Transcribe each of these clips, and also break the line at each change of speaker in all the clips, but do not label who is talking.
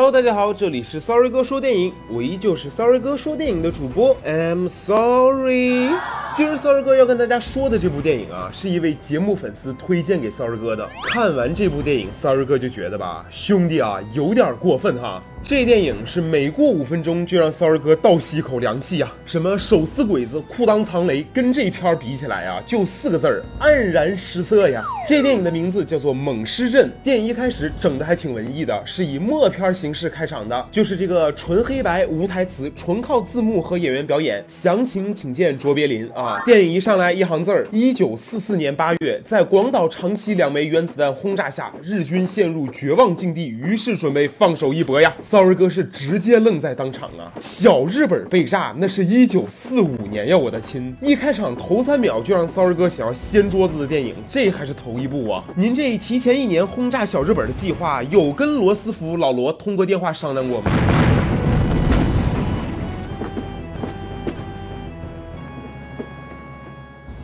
Hello，大家好，这里是 Sorry 哥说电影，我依旧是 Sorry 哥说电影的主播，I'm sorry。今儿骚儿哥要跟大家说的这部电影啊，是一位节目粉丝推荐给骚儿哥的。看完这部电影骚儿哥就觉得吧，兄弟啊，有点过分哈。这电影是每过五分钟就让骚儿哥倒吸一口凉气呀！什么手撕鬼子、裤裆藏雷，跟这片儿比起来啊，就四个字儿：黯然失色呀！这电影的名字叫做《猛狮阵》。电影一开始整的还挺文艺的，是以默片形式开场的，就是这个纯黑白无台词，纯靠字幕和演员表演。详情请见卓别林啊！电影一上来一行字儿：一九四四年八月，在广岛、长崎两枚原子弹轰炸下，日军陷入绝望境地，于是准备放手一搏呀！Sorry 哥是直接愣在当场啊！小日本被炸，那是一九四五年呀，我的亲！一开场头三秒就让 Sorry 哥想要掀桌子的电影，这还是头一部啊！您这提前一年轰炸小日本的计划，有跟罗斯福老罗通过电话商量过吗？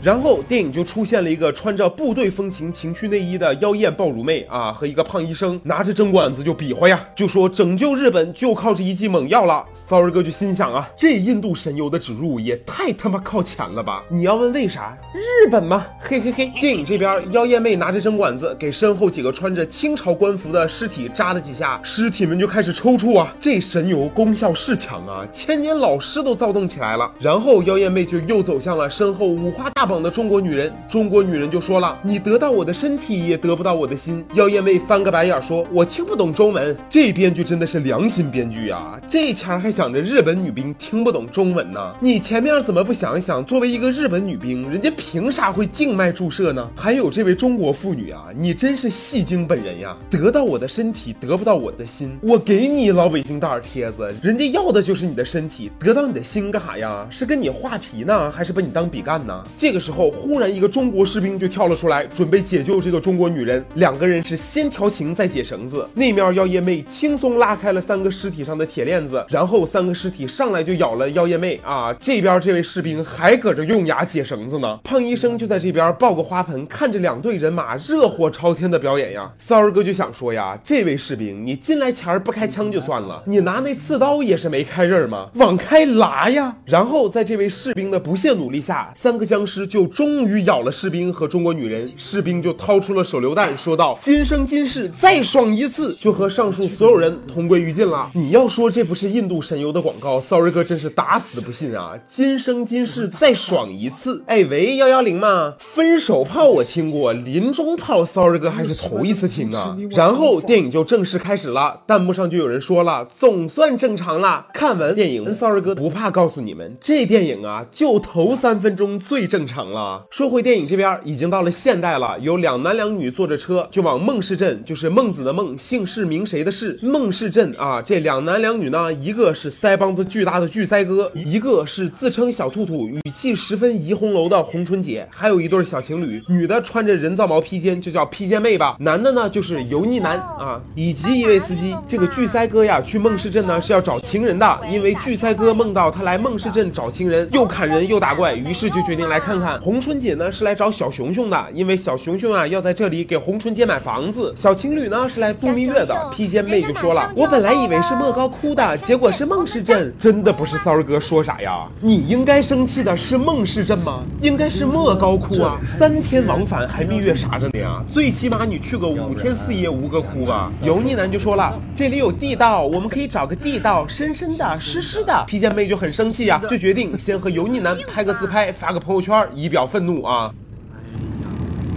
然后电影就出现了一个穿着部队风情情趣内衣的妖艳爆乳妹啊，和一个胖医生拿着针管子就比划呀，就说拯救日本就靠这一剂猛药了。Sorry 哥就心想啊，这印度神油的植入也太他妈靠前了吧！你要问为啥？日本吗？嘿嘿嘿。电影这边妖艳妹拿着针管子给身后几个穿着清朝官服的尸体扎了几下，尸体们就开始抽搐啊。这神油功效是强啊，千年老尸都躁动起来了。然后妖艳妹就又走向了身后五花大绑。的中国女人，中国女人就说了：“你得到我的身体，也得不到我的心。”妖艳妹翻个白眼说：“我听不懂中文。”这编剧真的是良心编剧啊！这前还想着日本女兵听不懂中文呢，你前面怎么不想一想？作为一个日本女兵，人家凭啥会静脉注射呢？还有这位中国妇女啊，你真是戏精本人呀！得到我的身体，得不到我的心。我给你老北京大耳贴子，人家要的就是你的身体，得到你的心干啥呀？是跟你画皮呢，还是把你当笔干呢？这个时候，忽然一个中国士兵就跳了出来，准备解救这个中国女人。两个人是先调情再解绳子。那面妖艳妹轻松拉开了三个尸体上的铁链子，然后三个尸体上来就咬了妖艳妹啊！这边这位士兵还搁这用牙解绳子呢。胖医生就在这边抱个花盆，看着两队人马热火朝天的表演呀。骚儿哥就想说呀，这位士兵，你进来前儿不开枪就算了，你拿那刺刀也是没开刃吗？往开拉呀！然后在这位士兵的不懈努力下，三个僵尸就终。于咬了士兵和中国女人，士兵就掏出了手榴弹，说道：“今生今世再爽一次，就和上述所有人同归于尽了。”你要说这不是印度神油的广告，Sorry 哥真是打死不信啊！今生今世再爽一次，哎喂，幺幺零吗？分手炮我听过，临终炮 Sorry 哥还是头一次听啊！然后电影就正式开始了，弹幕上就有人说了：“总算正常了。”看完电影，Sorry 哥不怕告诉你们，这电影啊，就头三分钟最正常了。说回电影这边，已经到了现代了。有两男两女坐着车就往孟氏镇，就是孟子的孟，姓氏名谁的氏，孟氏镇啊。这两男两女呢，一个是腮帮子巨大的巨腮哥，一个是自称小兔兔，语气十分怡红楼的红春姐，还有一对小情侣，女的穿着人造毛披肩，就叫披肩妹吧。男的呢就是油腻男啊，以及一位司机。这个巨腮哥呀，去孟氏镇呢是要找情人的，因为巨腮哥梦到他来孟氏镇找情人，又砍人又打怪，于是就决定来看看红春姐呢。是来找小熊熊的，因为小熊熊啊要在这里给红春姐买房子。小情侣呢是来度蜜月的，披肩妹就说了，我本来以为是莫高窟的，结果是孟氏镇，真的不是骚儿哥说啥呀？你应该生气的是孟氏镇吗？应该是莫高窟啊，三天往返还蜜月啥着呢呀？最起码你去个五天四夜吴哥窟吧。油腻男就说了，这里有地道，我们可以找个地道，深深的，湿湿的。披肩妹就很生气呀，就决定先和油腻男拍个自拍，发个朋友圈，以表愤怒啊。啊！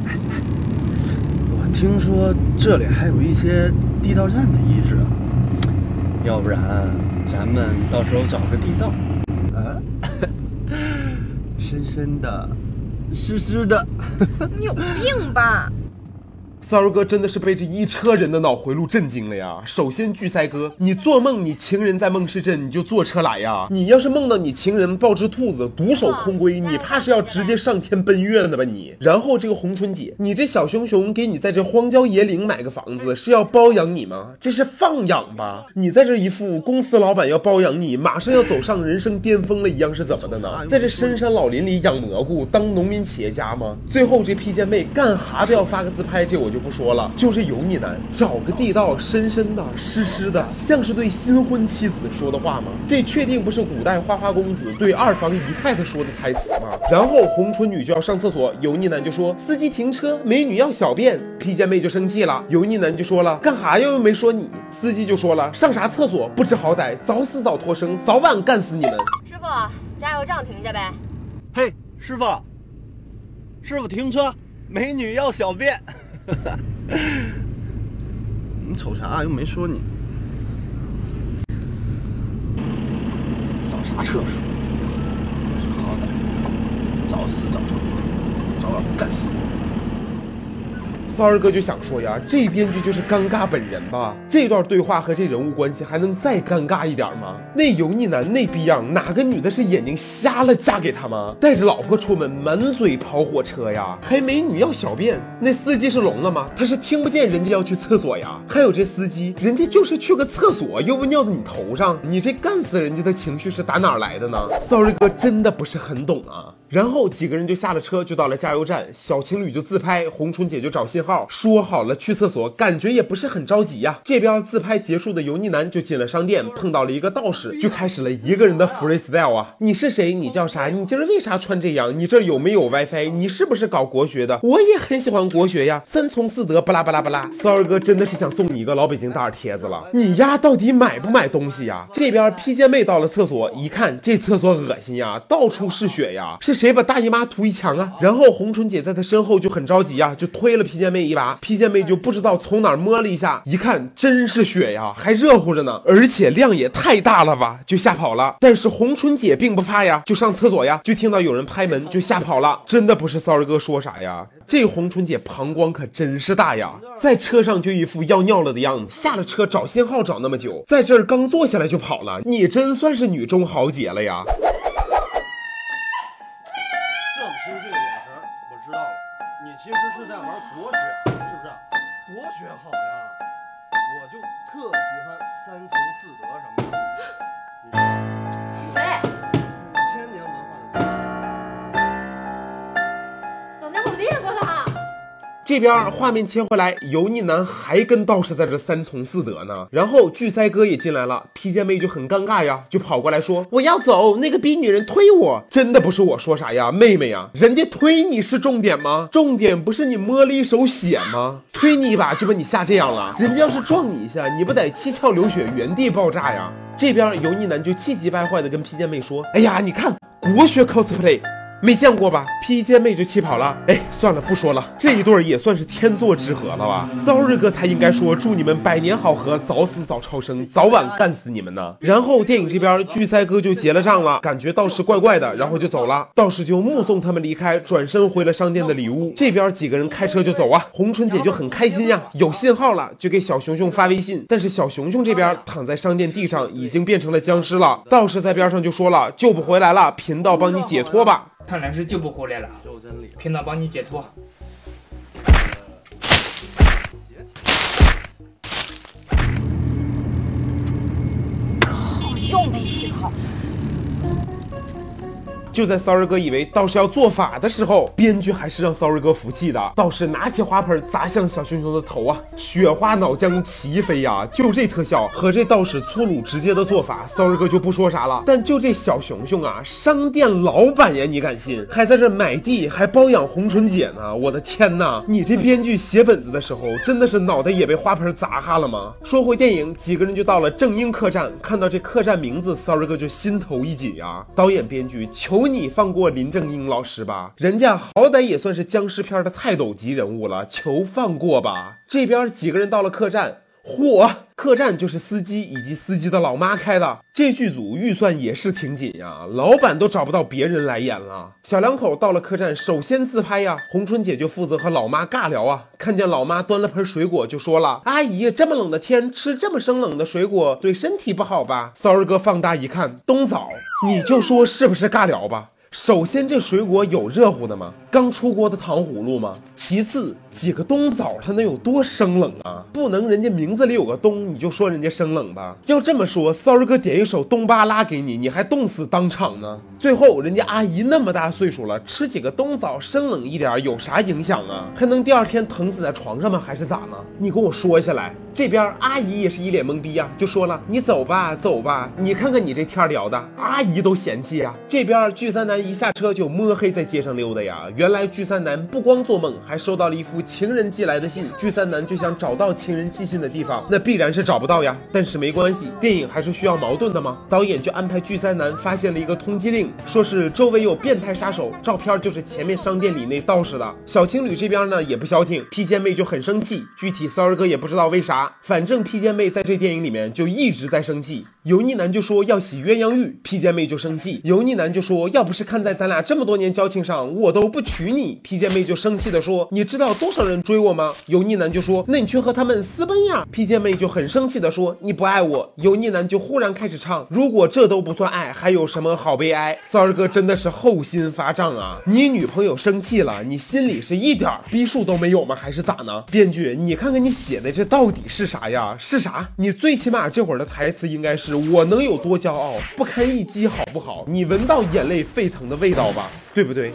哎呀，
我听说这里还有一些地道战的遗址，要不然咱们到时候找个地道，啊，深深的，湿湿的，
你有病吧？
骚儿哥真的是被这一车人的脑回路震惊了呀！首先，巨塞哥，你做梦，你情人在梦市镇，你就坐车来呀？你要是梦到你情人抱只兔子，独守空闺，你怕是要直接上天奔月了吧你？然后这个红春姐，你这小熊熊给你在这荒郊野岭买个房子，是要包养你吗？这是放养吧？你在这一副公司老板要包养你，马上要走上人生巅峰了一样，是怎么的呢？在这深山老林里养蘑菇，当农民企业家吗？最后这披肩妹干哈都要发个自拍，这我。我就不说了，就是油腻男，找个地道深深的、湿湿的，像是对新婚妻子说的话吗？这确定不是古代花花公子对二房姨太太说的台词吗？然后红唇女就要上厕所，油腻男就说司机停车，美女要小便，披肩妹就生气了，油腻男就说了干哈呀又没说你，司机就说了上啥厕所不知好歹，早死早脱生，早晚干死你们。
师傅，加油站停下呗。
嘿，师傅，师傅停车，美女要小便。你瞅啥？又没说你。扫啥厕所？好歹，早死早成，早晚干死你。
骚儿哥就想说呀，这编剧就是尴尬本人吧？这段对话和这人物关系还能再尴尬一点吗？那油腻男那逼样，哪个女的是眼睛瞎了嫁给他吗？带着老婆出门，满嘴跑火车呀，还美女要小便，那司机是聋了吗？他是听不见人家要去厕所呀？还有这司机，人家就是去个厕所，又不尿在你头上，你这干死人家的情绪是打哪来的呢？骚儿哥真的不是很懂啊。然后几个人就下了车，就到了加油站，小情侣就自拍，红唇姐就找信号，说好了去厕所，感觉也不是很着急呀。这边自拍结束的油腻男就进了商店，碰到了一个道士，就开始了一个人的 freestyle 啊！你是谁？你叫啥？你今儿为啥穿这样？你这有没有 WiFi？你是不是搞国学的？我也很喜欢国学呀，三从四德，巴拉巴拉巴拉。骚儿哥真的是想送你一个老北京大耳贴子了，你丫到底买不买东西呀？这边披肩妹到了厕所，一看这厕所恶心呀，到处是血呀，是谁把大姨妈涂一墙啊？然后红唇姐在她身后就很着急呀，就推了披肩妹一把，披肩妹就不知道从哪儿摸了一下，一看真是血呀，还热乎着呢，而且量也太大了吧，就吓跑了。但是红唇姐并不怕呀，就上厕所呀，就听到有人拍门，就吓跑了。真的不是骚儿哥说啥呀，这红唇姐膀胱可真是大呀，在车上就一副要尿了的样子，下了车找信号找那么久，在这儿刚坐下来就跑了，你真算是女中豪杰了呀。
这
边画面切回来，油腻男还跟道士在这三从四德呢。然后巨腮哥也进来了，披肩妹就很尴尬呀，就跑过来说：“我要走，那个逼女人推我。”真的不是我说啥呀，妹妹呀，人家推你是重点吗？重点不是你摸了一手血吗？推你一把就把你吓这样了，人家要是撞你一下，你不得七窍流血，原地爆炸呀？这边油腻男就气急败坏的跟披肩妹说：“哎呀，你看国学 cosplay。”没见过吧？披肩妹就气跑了。哎，算了，不说了。这一对也算是天作之合了吧？？Sorry 哥才应该说祝你们百年好合，早死早超生，早晚干死你们呢。然后电影这边巨腮哥就结了账了，感觉道士怪怪的，然后就走了。道士就目送他们离开，转身回了商店的里屋。这边几个人开车就走啊。红唇姐就很开心呀，有信号了，就给小熊熊发微信。但是小熊熊这边躺在商店地上，已经变成了僵尸了。道士在边上就说了，救不回来了，贫道帮你解脱吧。
看来是救不回来了，
就真理。
贫道帮你解脱。
就在骚儿哥以为道士要做法的时候，编剧还是让骚儿哥服气的。道士拿起花盆砸向小熊熊的头啊，雪花脑浆齐飞呀！就这特效和这道士粗鲁直接的做法，骚儿哥就不说啥了。但就这小熊熊啊，商店老板呀，你敢信？还在这买地，还包养红唇姐呢！我的天哪，你这编剧写本子的时候，真的是脑袋也被花盆砸哈了吗？说回电影，几个人就到了正英客栈，看到这客栈名字，骚儿哥就心头一紧呀。导演编剧求。你放过林正英老师吧，人家好歹也算是僵尸片的泰斗级人物了，求放过吧。这边几个人到了客栈，嚯，客栈就是司机以及司机的老妈开的。这剧组预算也是挺紧呀，老板都找不到别人来演了。小两口到了客栈，首先自拍呀，红春姐就负责和老妈尬聊啊。看见老妈端了盆水果，就说了：“阿姨，这么冷的天吃这么生冷的水果，对身体不好吧？”骚儿哥放大一看，冬枣，你就说是不是尬聊吧？首先，这水果有热乎的吗？刚出锅的糖葫芦吗？其次，几个冬枣它能有多生冷啊？不能人家名字里有个冬，你就说人家生冷吧？要这么说，骚儿哥点一首冬巴拉给你，你还冻死当场呢？最后，人家阿姨那么大岁数了，吃几个冬枣生冷一点有啥影响啊？还能第二天疼死在床上吗？还是咋呢？你给我说下来。这边阿姨也是一脸懵逼呀，就说了：“你走吧，走吧，你看看你这天聊的，阿姨都嫌弃呀。”这边聚三男一下车就摸黑在街上溜达呀。原来聚三男不光做梦，还收到了一封情人寄来的信。聚三男就想找到情人寄信的地方，那必然是找不到呀。但是没关系，电影还是需要矛盾的吗？导演就安排聚三男发现了一个通缉令，说是周围有变态杀手，照片就是前面商店里那道士的。小情侣这边呢也不消停，披肩妹就很生气，具体骚儿哥也不知道为啥。反正披肩妹在这电影里面就一直在生气，油腻男就说要洗鸳鸯浴，披肩妹就生气。油腻男就说要不是看在咱俩这么多年交情上，我都不娶你。披肩妹就生气的说，你知道多少人追我吗？油腻男就说，那你去和他们私奔呀。披肩妹就很生气的说，你不爱我。油腻男就忽然开始唱，如果这都不算爱，还有什么好悲哀？三儿哥真的是后心发胀啊！你女朋友生气了，你心里是一点逼数都没有吗？还是咋呢？编剧，你看看你写的这到底是啥呀？是啥？你最起码这会儿的台词应该是我能有多骄傲，不堪一击，好不好？你闻到眼泪沸腾的味道吧，对不对？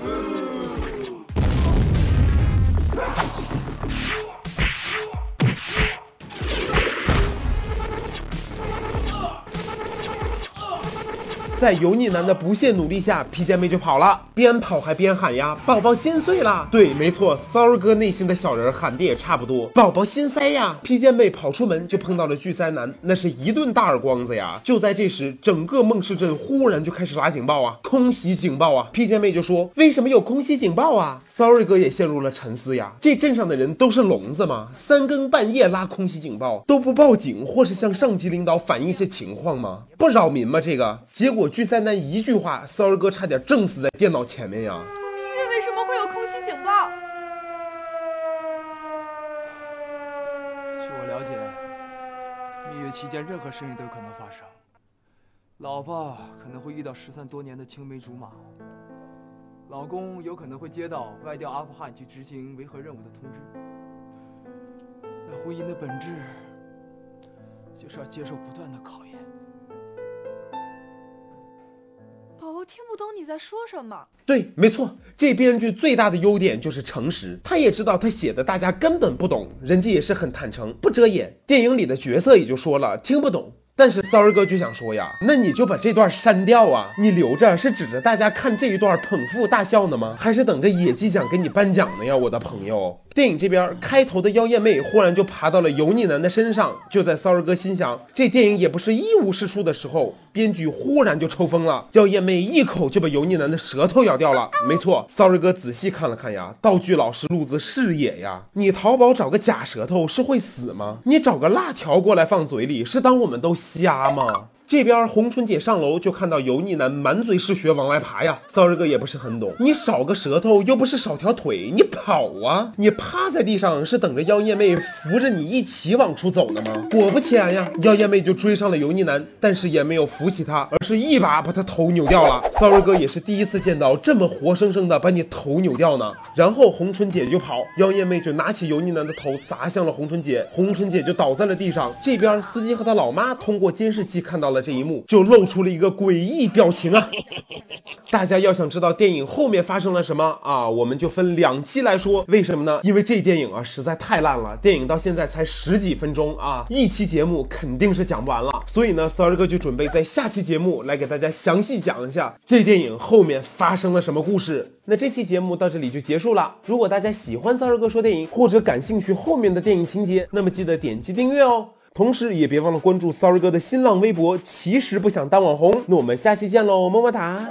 在油腻男的不懈努力下，披肩妹就跑了，边跑还边喊呀：“宝宝心碎了！”对，没错，骚儿哥内心的小人喊的也差不多。宝宝心塞呀！披肩妹跑出门就碰到了巨塞男，那是一顿大耳光子呀！就在这时，整个孟市镇忽然就开始拉警报啊，空袭警报啊！披肩妹就说：“为什么有空袭警报啊？”骚儿哥也陷入了沉思呀。这镇上的人都是聋子吗？三更半夜拉空袭警报都不报警，或是向上级领导反映一些情况吗？不扰民吗？这个结果。巨三男一句话，骚儿哥差点正死在电脑前面呀！
蜜月为什么会有空袭警报？
据我了解，蜜月期间任何事情都有可能发生。老婆可能会遇到失散多年的青梅竹马，老公有可能会接到外调阿富汗去执行维和任务的通知。但婚姻的本质就是要接受不断的考验。
我听不懂你在说什么。
对，没错，这编剧最大的优点就是诚实。他也知道他写的大家根本不懂，人家也是很坦诚，不遮掩。电影里的角色也就说了听不懂，但是骚儿哥就想说呀，那你就把这段删掉啊！你留着是指着大家看这一段捧腹大笑呢吗？还是等着野鸡奖给你颁奖呢呀，我的朋友？电影这边开头的妖艳妹忽然就爬到了油腻男的身上，就在骚儿哥心想这电影也不是一无是处的时候，编剧忽然就抽风了，妖艳妹一口就把油腻男的舌头咬掉了。没错，骚儿哥仔细看了看呀，道具老师路子是野呀，你淘宝找个假舌头是会死吗？你找个辣条过来放嘴里是当我们都瞎吗？这边红春姐上楼就看到油腻男满嘴是血往外爬呀，骚儿哥也不是很懂，你少个舌头又不是少条腿，你跑啊！你趴在地上是等着妖艳妹扶着你一起往出走呢吗？果不其然呀，妖艳妹就追上了油腻男，但是也没有扶起他，而是一把把他头扭掉了。骚儿哥也是第一次见到这么活生生的把你头扭掉呢。然后红春姐就跑，妖艳妹就拿起油腻男的头砸向了红春姐，红春姐就倒在了地上。这边司机和他老妈通过监视器看到了。这一幕就露出了一个诡异表情啊！大家要想知道电影后面发生了什么啊，我们就分两期来说。为什么呢？因为这电影啊实在太烂了，电影到现在才十几分钟啊，一期节目肯定是讲不完了。所以呢，骚儿哥就准备在下期节目来给大家详细讲一下这电影后面发生了什么故事。那这期节目到这里就结束了。如果大家喜欢骚儿哥说电影，或者感兴趣后面的电影情节，那么记得点击订阅哦。同时，也别忘了关注 Sorry 哥的新浪微博。其实不想当网红，那我们下期见喽，么么哒。